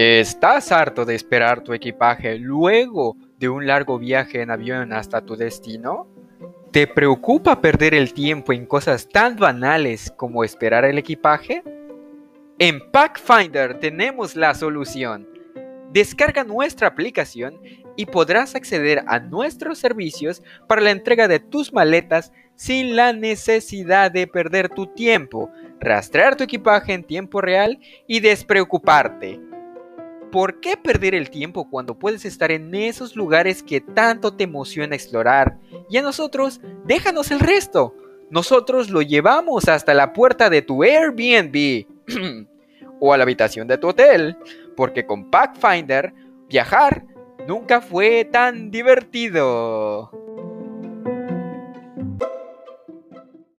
¿Estás harto de esperar tu equipaje luego de un largo viaje en avión hasta tu destino? ¿Te preocupa perder el tiempo en cosas tan banales como esperar el equipaje? En Packfinder tenemos la solución. Descarga nuestra aplicación y podrás acceder a nuestros servicios para la entrega de tus maletas sin la necesidad de perder tu tiempo, rastrear tu equipaje en tiempo real y despreocuparte. ¿Por qué perder el tiempo cuando puedes estar en esos lugares que tanto te emociona explorar? Y a nosotros, déjanos el resto. Nosotros lo llevamos hasta la puerta de tu Airbnb o a la habitación de tu hotel, porque con Packfinder viajar nunca fue tan divertido.